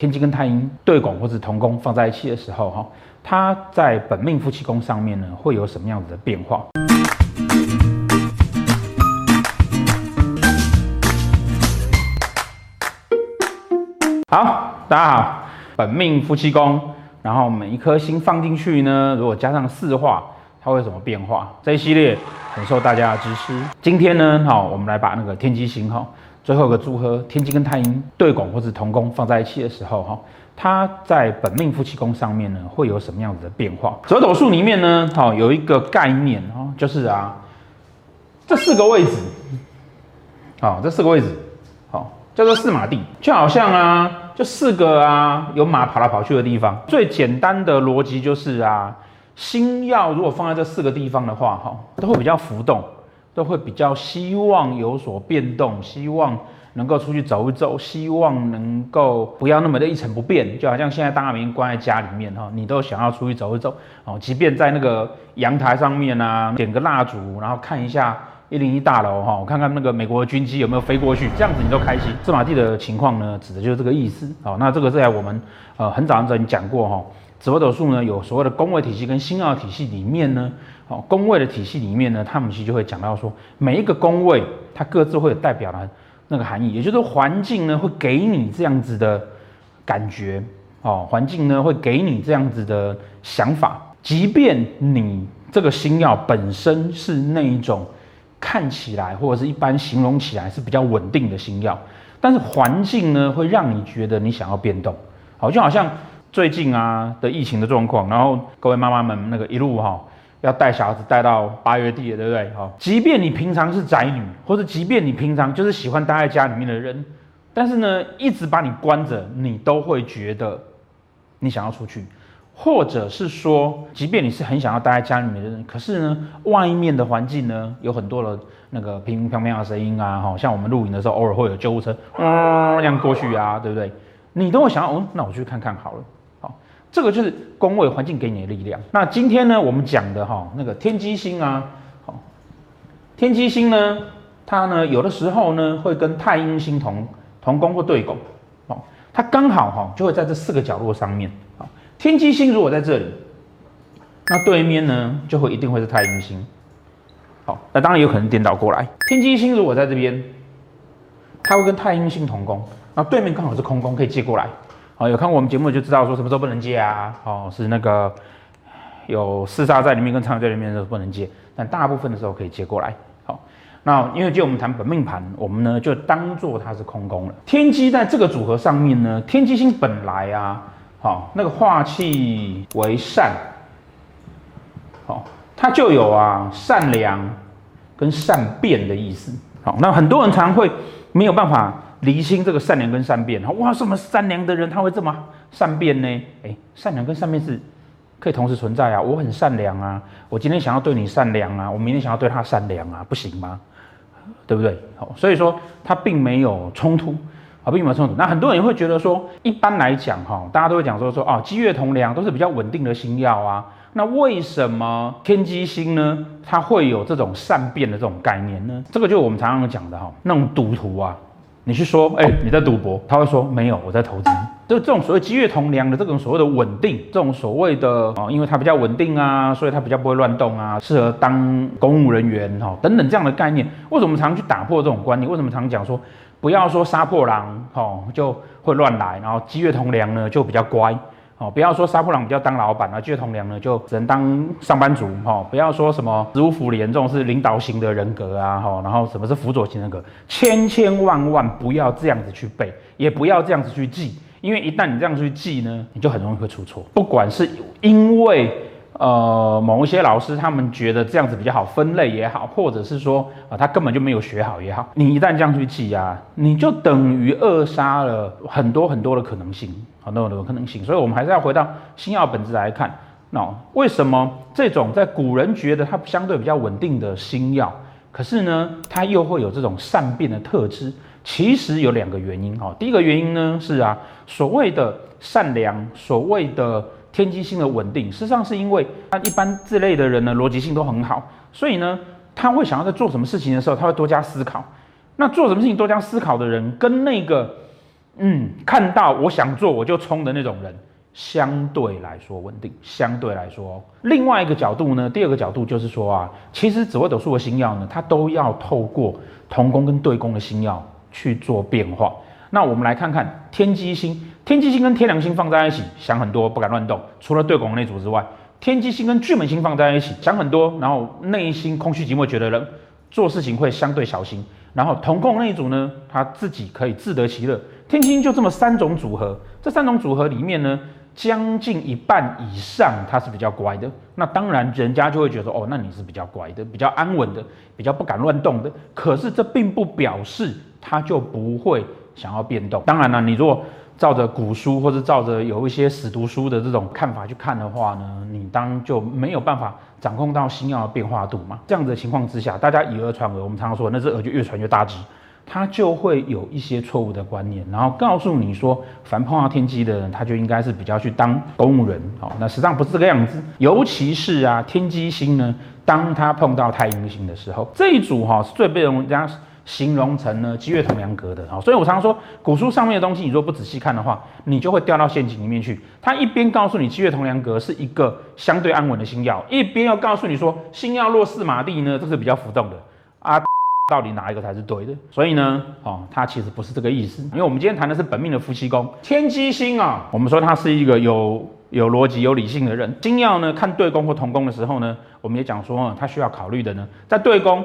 天机跟太阴对拱或者同宫放在一起的时候，哈，它在本命夫妻宫上面呢，会有什么样子的变化？好，大家好，本命夫妻宫，然后每一颗星放进去呢，如果加上四化，它会有什么变化？这一系列很受大家的支持。今天呢，好，我们来把那个天机星，哈。最后一个组合，天机跟太阴对拱或者同宫放在一起的时候，哈，它在本命夫妻宫上面呢，会有什么样子的变化？折斗术里面呢，好，有一个概念哈，就是啊，这四个位置，好，这四个位置，好，叫做四马地，就好像啊，就四个啊，有马跑来跑去的地方。最简单的逻辑就是啊，星曜如果放在这四个地方的话，哈，都会比较浮动。都会比较希望有所变动，希望能够出去走一走，希望能够不要那么的一成不变。就好像现在大家明关在家里面哈，你都想要出去走一走哦，即便在那个阳台上面啊，点个蜡烛，然后看一下一零一大楼哈，我看看那个美国军机有没有飞过去，这样子你都开心。四马地的情况呢，指的就是这个意思。好，那这个在我们呃很早很早已经讲过哈。紫微斗数呢，有所谓的宫位体系跟星耀体系里面呢，哦，宫位的体系里面呢，他们其实就会讲到说，每一个宫位它各自会有代表的那个含义，也就是说环境呢会给你这样子的感觉，哦，环境呢会给你这样子的想法，即便你这个星曜本身是那一种看起来或者是一般形容起来是比较稳定的星曜，但是环境呢会让你觉得你想要变动，好，就好像。最近啊的疫情的状况，然后各位妈妈们那个一路哈要带小孩子带到八月底了，对不对？哈，即便你平常是宅女，或者即便你平常就是喜欢待在家里面的人，但是呢一直把你关着，你都会觉得你想要出去，或者是说，即便你是很想要待在家里面的人，可是呢外面的环境呢有很多的那个乒乒乓乓的声音啊，哈，像我们露营的时候偶尔会有救护车嗯这样过去啊，对不对？你都会想要，哦，那我去看看好了。这个就是宫位环境给你的力量。那今天呢，我们讲的哈那个天机星啊，好，天机星呢，它呢有的时候呢会跟太阴星同同宫或对宫，哦，它刚好哈就会在这四个角落上面。好，天机星如果在这里，那对面呢就会一定会是太阴星。好，那当然有可能颠倒过来，天机星如果在这边，它会跟太阴星同宫，那对面刚好是空宫，可以借过来。哦，有看我们节目就知道说什么时候不能接啊？哦，是那个有四煞在里面跟贪狼在里面的时候不能接，但大部分的时候可以接过来。好，那因为就我们谈本命盘，我们呢就当做它是空宫了。天机在这个组合上面呢，天机星本来啊，好，那个化气为善，好，它就有啊善良跟善变的意思。好，那很多人常会没有办法。离心这个善良跟善变，哇，什么善良的人他会这么善变呢？哎，善良跟善变是可以同时存在啊。我很善良啊，我今天想要对你善良啊，我明天想要对他善良啊，不行吗？对不对？好，所以说它并没有冲突啊，并没有冲突。那很多人会觉得说，一般来讲哈，大家都会讲说说哦，机月同梁都是比较稳定的星曜啊，那为什么天机星呢？它会有这种善变的这种概念呢？这个就是我们常常讲的哈，那种赌徒啊。你去说，哎、欸，你在赌博？他会说没有，我在投资。就这种所谓积月同梁的这种所谓的稳定，这种所谓的哦，因为它比较稳定啊，所以它比较不会乱动啊，适合当公务人员哈等等这样的概念。为什么常去打破这种观念？为什么常讲说不要说杀破狼哦就会乱来，然后积月同梁呢就比较乖？哦，不要说杀破狼比较当老板啊，机月同僚呢就只能当上班族哈。不要说什么子午辅廉这种是领导型的人格啊哈，然后什么是辅佐型人格，千千万万不要这样子去背，也不要这样子去记，因为一旦你这样子去记呢，你就很容易会出错。不管是因为呃某一些老师他们觉得这样子比较好分类也好，或者是说啊、他根本就没有学好也好，你一旦这样去记啊，你就等于扼杀了很多很多的可能性。很多的可能性，所以我们还是要回到星曜本质来看。那为什么这种在古人觉得它相对比较稳定的星曜，可是呢，它又会有这种善变的特质？其实有两个原因哈。第一个原因呢是啊，所谓的善良，所谓的天机星的稳定，事实上是因为他一般这类的人呢，逻辑性都很好，所以呢，他会想要在做什么事情的时候，他会多加思考。那做什么事情多加思考的人，跟那个。嗯，看到我想做我就冲的那种人，相对来说稳定。相对来说，另外一个角度呢，第二个角度就是说啊，其实紫微斗数的星曜呢，它都要透过同宫跟对宫的星曜去做变化。那我们来看看天机星，天机星跟天梁星放在一起，想很多，不敢乱动。除了对拱那组之外，天机星跟巨门星放在一起，想很多，然后内心空虚寂寞，觉得人做事情会相对小心。然后同控那一组呢，他自己可以自得其乐。天机星就这么三种组合，这三种组合里面呢，将近一半以上他是比较乖的。那当然，人家就会觉得哦，那你是比较乖的，比较安稳的，比较不敢乱动的。可是这并不表示他就不会。想要变动，当然了，你如果照着古书或者照着有一些死读书的这种看法去看的话呢，你当就没有办法掌控到星曜的变化度嘛。这样子的情况之下，大家以讹传讹，我们常常说那只讹就越传越大只，他就会有一些错误的观念，然后告诉你说，凡碰到天机的人，他就应该是比较去当公务员。好，那实际上不是这个样子，尤其是啊，天机星呢，当他碰到太阴星的时候，这一组哈是最被人家。形容成呢，七月同梁格的啊，所以我常常说，古书上面的东西，你如果不仔细看的话，你就会掉到陷阱里面去。他一边告诉你七月同梁格是一个相对安稳的星曜，一边要告诉你说星曜落四马地呢，这是比较浮动的啊，到底哪一个才是对的？所以呢，哦，它其实不是这个意思，因为我们今天谈的是本命的夫妻宫天机星啊，我们说他是一个有有逻辑、有理性的人。星曜呢，看对宫或同宫的时候呢，我们也讲说，他需要考虑的呢，在对宫，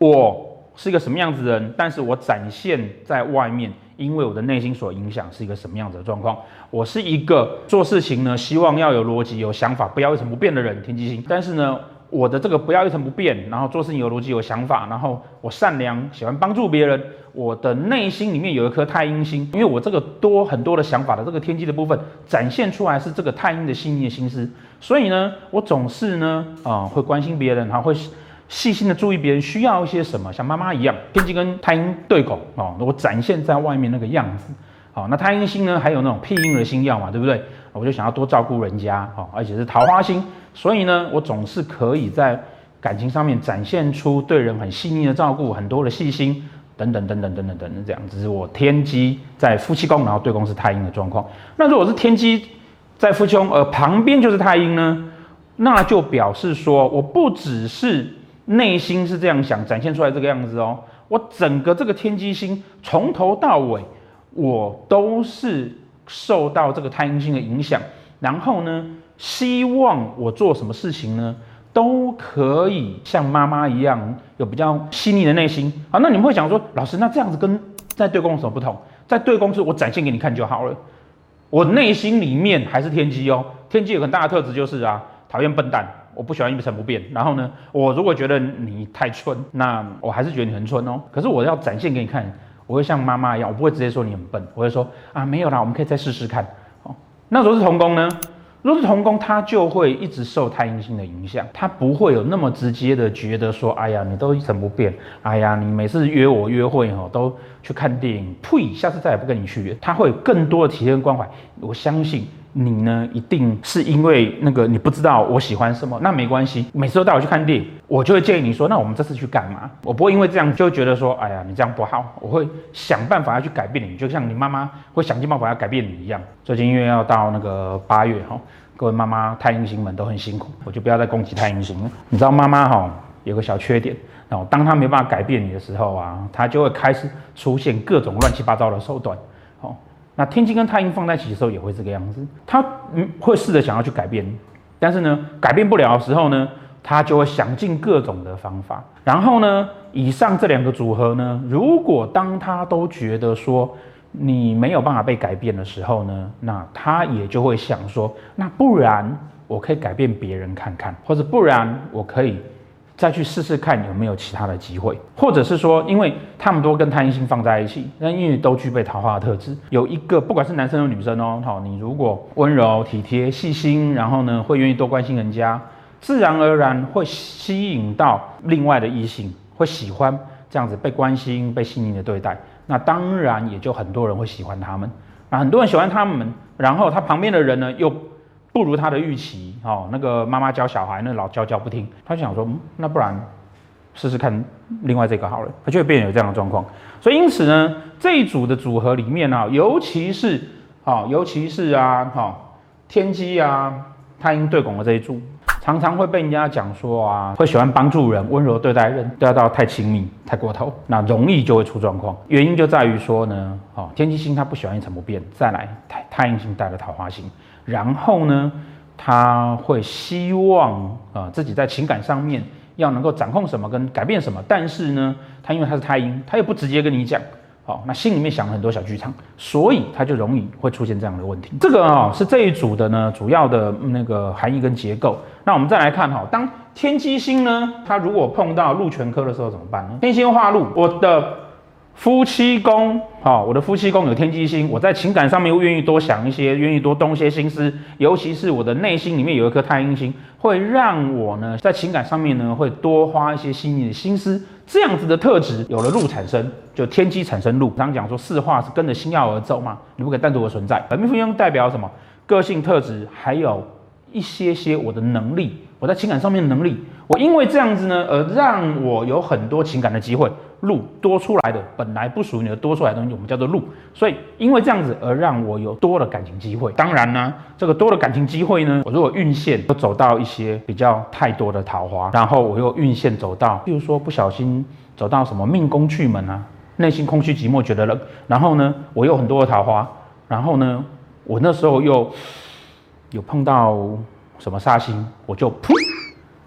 我。是一个什么样子的人，但是我展现在外面，因为我的内心所影响是一个什么样子的状况。我是一个做事情呢，希望要有逻辑、有想法，不要一成不变的人，天机星。但是呢，我的这个不要一成不变，然后做事情有逻辑、有想法，然后我善良，喜欢帮助别人。我的内心里面有一颗太阴星，因为我这个多很多的想法的这个天机的部分展现出来是这个太阴的细腻的心思，所以呢，我总是呢，啊、会关心别人，然后，会。细心的注意别人需要一些什么像妈妈一样天机跟太阴对拱哦我展现在外面那个样子。好那太阴星呢还有那种辟阴的星耀嘛对不对？我就想要多照顾人家好而且是桃花星所以呢我总是可以在感情上面展现出对人很细腻的照顾很多的细心等等等等等等等这样只是我天机在夫妻宫然后对宫是太阴的状况。那如果是天机在夫妻宫而旁边就是太阴呢那就表示说我不只是内心是这样想，展现出来这个样子哦。我整个这个天机星从头到尾，我都是受到这个太阴星的影响。然后呢，希望我做什么事情呢，都可以像妈妈一样有比较细腻的内心。好，那你们会想说，老师，那这样子跟在对宫有什么不同？在对宫是我展现给你看就好了，我内心里面还是天机哦。天机有很大的特质就是啊，讨厌笨蛋。我不喜欢一成不变，然后呢，我如果觉得你太蠢，那我还是觉得你很蠢哦。可是我要展现给你看，我会像妈妈一样，我不会直接说你很笨，我会说啊，没有啦，我们可以再试试看。哦，那如果是同工呢？如果是同宫，他就会一直受太阴星的影响，他不会有那么直接的觉得说，哎呀，你都一成不变，哎呀，你每次约我约会哦，都去看电影，呸，下次再也不跟你去约。他会有更多的体贴关怀，我相信。你呢，一定是因为那个你不知道我喜欢什么，那没关系，每次都带我去看电影，我就会建议你说，那我们这次去干嘛？我不会因为这样就觉得说，哎呀，你这样不好，我会想办法要去改变你，就像你妈妈会想尽办法要改变你一样。最近因为要到那个八月哈，各位妈妈太阴星们都很辛苦，我就不要再攻击太阴星了。你知道妈妈哈有个小缺点，然后当她没办法改变你的时候啊，她就会开始出现各种乱七八糟的手段。那天机跟太阴放在一起的时候也会这个样子，他嗯会试着想要去改变，但是呢改变不了的时候呢，他就会想尽各种的方法。然后呢，以上这两个组合呢，如果当他都觉得说你没有办法被改变的时候呢，那他也就会想说，那不然我可以改变别人看看，或者不然我可以。再去试试看有没有其他的机会，或者是说，因为他们都跟贪心放在一起，那因为都具备桃花的特质，有一个不管是男生或女生哦，好，你如果温柔体贴、细心，然后呢会愿意多关心人家，自然而然会吸引到另外的异性，会喜欢这样子被关心、被细腻的对待，那当然也就很多人会喜欢他们，那很多人喜欢他们，然后他旁边的人呢又。不如他的预期，哦，那个妈妈教小孩，那老教教不听，他就想说，嗯，那不然试试看另外这个好了，他就会变成有这样的状况。所以因此呢，这一组的组合里面啊，尤其是啊，尤其是啊，哈，天机啊，太阴对拱的这一组。常常会被人家讲说啊，会喜欢帮助人，温柔对待人，对待到太亲密、太过头，那容易就会出状况。原因就在于说呢，哦，天机星他不喜欢一成不变，再来太太阴星带了桃花星，然后呢，他会希望啊、呃、自己在情感上面要能够掌控什么跟改变什么，但是呢，他因为他是太阴，他又不直接跟你讲。好，那心里面想了很多小剧场，所以他就容易会出现这样的问题。这个啊是这一组的呢主要的那个含义跟结构。那我们再来看哈，当天机星呢，它如果碰到禄权科的时候怎么办呢？天星化禄，我的夫妻宫，好，我的夫妻宫有天机星，我在情感上面又愿意多想一些，愿意多动一些心思，尤其是我的内心里面有一颗太阴星，会让我呢在情感上面呢会多花一些细腻的心思。这样子的特质有了禄产生，就天机产生禄。常讲说四化是跟着星曜而走嘛，你不可以单独的存在。本命夫妻宫代表什么？个性特质，还有一些些我的能力，我在情感上面的能力。我因为这样子呢，而让我有很多情感的机会。禄多出来的，本来不属于你的多出来的东西，我们叫做禄。所以因为这样子而让我有多的感情机会。当然呢，这个多的感情机会呢，我如果运线都走到一些比较太多的桃花，然后我又运线走到，譬如说不小心走到什么命宫去门啊，内心空虚寂寞觉得冷，然后呢，我有很多的桃花，然后呢，我那时候又有碰到什么煞星，我就噗，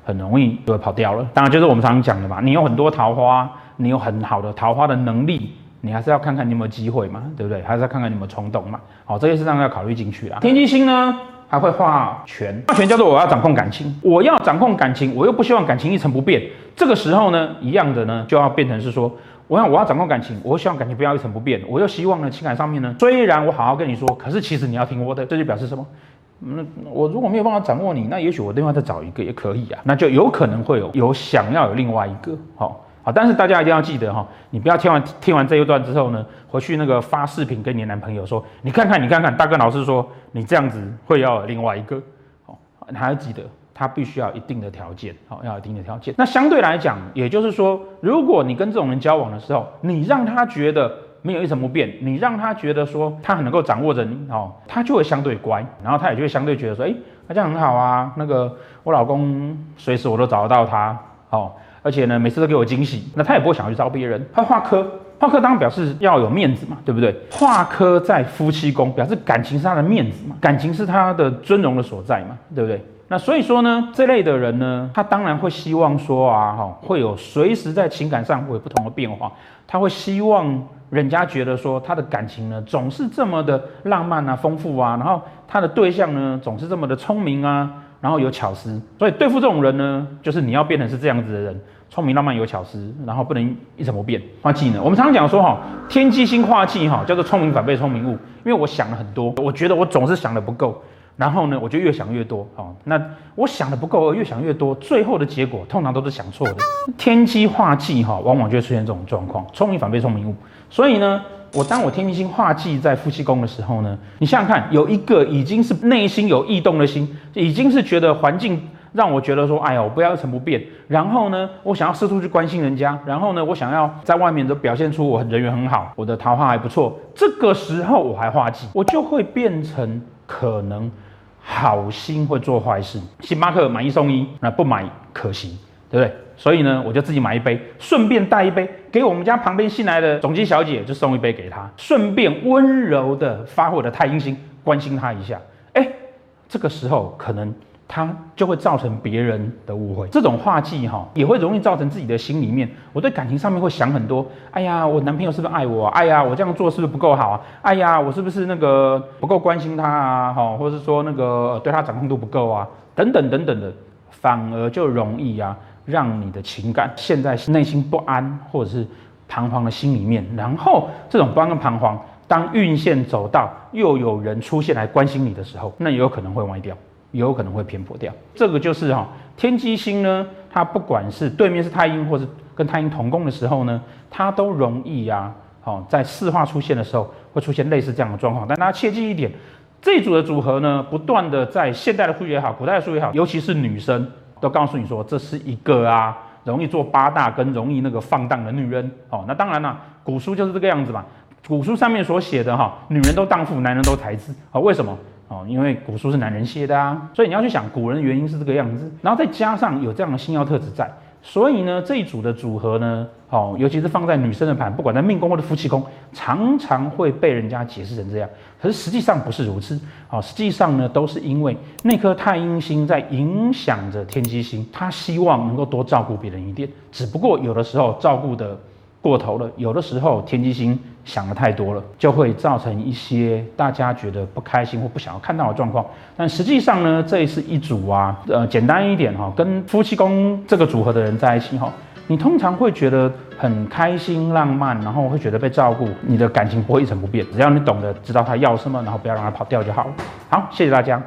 很容易就会跑掉了。当然就是我们常常讲的嘛，你有很多桃花。你有很好的桃花的能力，你还是要看看你有没有机会嘛，对不对？还是要看看你有没有冲动嘛。好，这些事上要考虑进去啦。天机星呢，还会画权，画权叫做我要掌控感情，我要掌控感情，我又不希望感情一成不变。这个时候呢，一样的呢，就要变成是说，我要我要掌控感情，我希望感情不要一成不变，我又希望呢，情感上面呢，虽然我好好跟你说，可是其实你要听我的，这就表示什么？那我如果没有办法掌握你，那也许我另外再找一个也可以啊，那就有可能会有有想要有另外一个，好。好，但是大家一定要记得哈，你不要听完听完这一段之后呢，回去那个发视频跟你男朋友说，你看看你看看，大哥老师说你这样子会要有另外一个，好，你还要记得他必须要一定的条件，好，要有一定的条件。那相对来讲，也就是说，如果你跟这种人交往的时候，你让他觉得没有一成不变，你让他觉得说他很能够掌握着你，哦，他就会相对乖，然后他也就会相对觉得说，哎，那这样很好啊，那个我老公随时我都找得到他，好。而且呢，每次都给我惊喜，那他也不会想要去招别人。他化科，化科当然表示要有面子嘛，对不对？化科在夫妻宫，表示感情是他的面子嘛，感情是他的尊荣的所在嘛，对不对？那所以说呢，这类的人呢，他当然会希望说啊，哈，会有随时在情感上会有不同的变化，他会希望人家觉得说他的感情呢总是这么的浪漫啊、丰富啊，然后他的对象呢总是这么的聪明啊。然后有巧思，所以对付这种人呢，就是你要变成是这样子的人，聪明、浪漫、有巧思，然后不能一成不变。化忌呢，我们常常讲说哈，天机星化忌哈，叫做聪明反被聪明误。因为我想了很多，我觉得我总是想的不够，然后呢，我就越想越多。好，那我想的不够，越想越多，最后的结果通常都是想错的。天机化忌哈，往往就会出现这种状况，聪明反被聪明误。所以呢。我当我天机星化忌在夫妻宫的时候呢，你想想看，有一个已经是内心有异动的心，已经是觉得环境让我觉得说，哎呀，我不要一成不变。然后呢，我想要四处去关心人家，然后呢，我想要在外面都表现出我人缘很好，我的桃花还不错。这个时候我还化忌，我就会变成可能好心会做坏事。星巴克买一送一，那不买可惜，对不对？所以呢，我就自己买一杯，顺便带一杯给我们家旁边新来的总机小姐，就送一杯给她，顺便温柔的发挥我的太阴星，关心她一下。哎，这个时候可能她就会造成别人的误会。这种化忌哈，也会容易造成自己的心里面，我对感情上面会想很多。哎呀，我男朋友是不是爱我？哎呀，我这样做是不是不够好啊？哎呀，我是不是那个不够关心他啊？哈，或者是说那个对他掌控度不够啊？等等等等的，反而就容易啊。让你的情感陷在内心不安或者是彷徨的心里面，然后这种不安跟彷徨，当运线走到又有人出现来关心你的时候，那也有可能会歪掉，有可能会偏颇掉。这个就是哈、天机星呢，它不管是对面是太阴，或是跟太阴同宫的时候呢，它都容易啊，好，在四化出现的时候会出现类似这样的状况。但大家切记一点，这一组的组合呢，不断的在现代的数学也好，古代的数学也好，尤其是女生。都告诉你说，这是一个啊容易做八大跟容易那个放荡的女人哦。那当然了，古书就是这个样子嘛。古书上面所写的哈，女人都荡妇，男人都才子啊？为什么？哦，因为古书是男人写的啊，所以你要去想古人的原因是这个样子，然后再加上有这样的星曜特质在，所以呢，这一组的组合呢，哦，尤其是放在女生的盘，不管在命宫或者夫妻宫，常常会被人家解释成这样，可是实际上不是如此，哦，实际上呢，都是因为那颗太阴星在影响着天机星，他希望能够多照顾别人一点，只不过有的时候照顾的。过头了，有的时候天机星想的太多了，就会造成一些大家觉得不开心或不想要看到的状况。但实际上呢，这是一组啊，呃，简单一点哈，跟夫妻宫这个组合的人在一起哈，你通常会觉得很开心、浪漫，然后会觉得被照顾，你的感情不会一成不变，只要你懂得知道他要什么，然后不要让他跑掉就好了。好，谢谢大家。